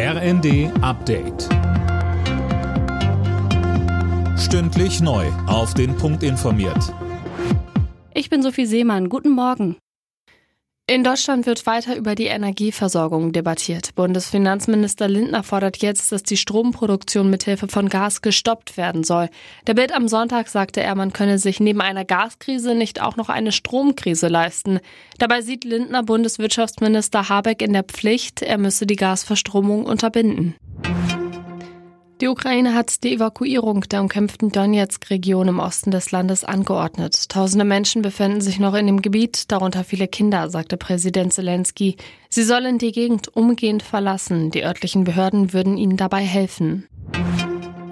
RND Update. Stündlich neu. Auf den Punkt informiert. Ich bin Sophie Seemann. Guten Morgen. In Deutschland wird weiter über die Energieversorgung debattiert. Bundesfinanzminister Lindner fordert jetzt, dass die Stromproduktion mithilfe von Gas gestoppt werden soll. Der Bild am Sonntag sagte er, man könne sich neben einer Gaskrise nicht auch noch eine Stromkrise leisten. Dabei sieht Lindner Bundeswirtschaftsminister Habeck in der Pflicht, er müsse die Gasverstromung unterbinden. Die Ukraine hat die Evakuierung der umkämpften Donetsk-Region im Osten des Landes angeordnet. Tausende Menschen befinden sich noch in dem Gebiet, darunter viele Kinder, sagte Präsident Zelensky. Sie sollen die Gegend umgehend verlassen. Die örtlichen Behörden würden ihnen dabei helfen.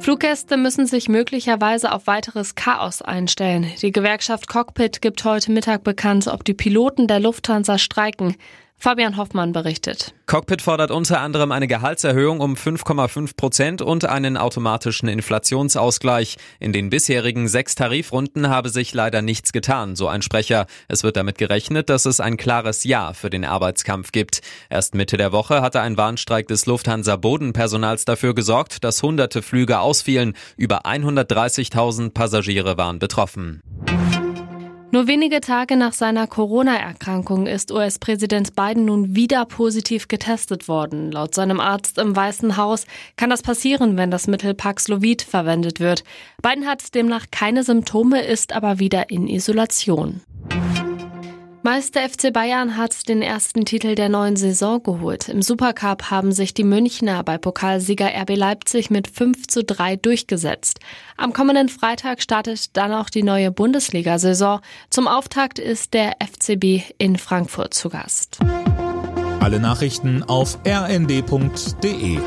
Fluggäste müssen sich möglicherweise auf weiteres Chaos einstellen. Die Gewerkschaft Cockpit gibt heute Mittag bekannt, ob die Piloten der Lufthansa streiken. Fabian Hoffmann berichtet. Cockpit fordert unter anderem eine Gehaltserhöhung um 5,5 Prozent und einen automatischen Inflationsausgleich. In den bisherigen sechs Tarifrunden habe sich leider nichts getan, so ein Sprecher. Es wird damit gerechnet, dass es ein klares Ja für den Arbeitskampf gibt. Erst Mitte der Woche hatte ein Warnstreik des Lufthansa Bodenpersonals dafür gesorgt, dass hunderte Flüge ausfielen. Über 130.000 Passagiere waren betroffen. Nur wenige Tage nach seiner Corona-Erkrankung ist US-Präsident Biden nun wieder positiv getestet worden. Laut seinem Arzt im Weißen Haus kann das passieren, wenn das Mittel Paxlovid verwendet wird. Biden hat demnach keine Symptome, ist aber wieder in Isolation. Meister FC Bayern hat den ersten Titel der neuen Saison geholt. Im Supercup haben sich die Münchner bei Pokalsieger RB Leipzig mit 5 zu 3 durchgesetzt. Am kommenden Freitag startet dann auch die neue Bundesliga-Saison. Zum Auftakt ist der FCB in Frankfurt zu Gast. Alle Nachrichten auf rnd.de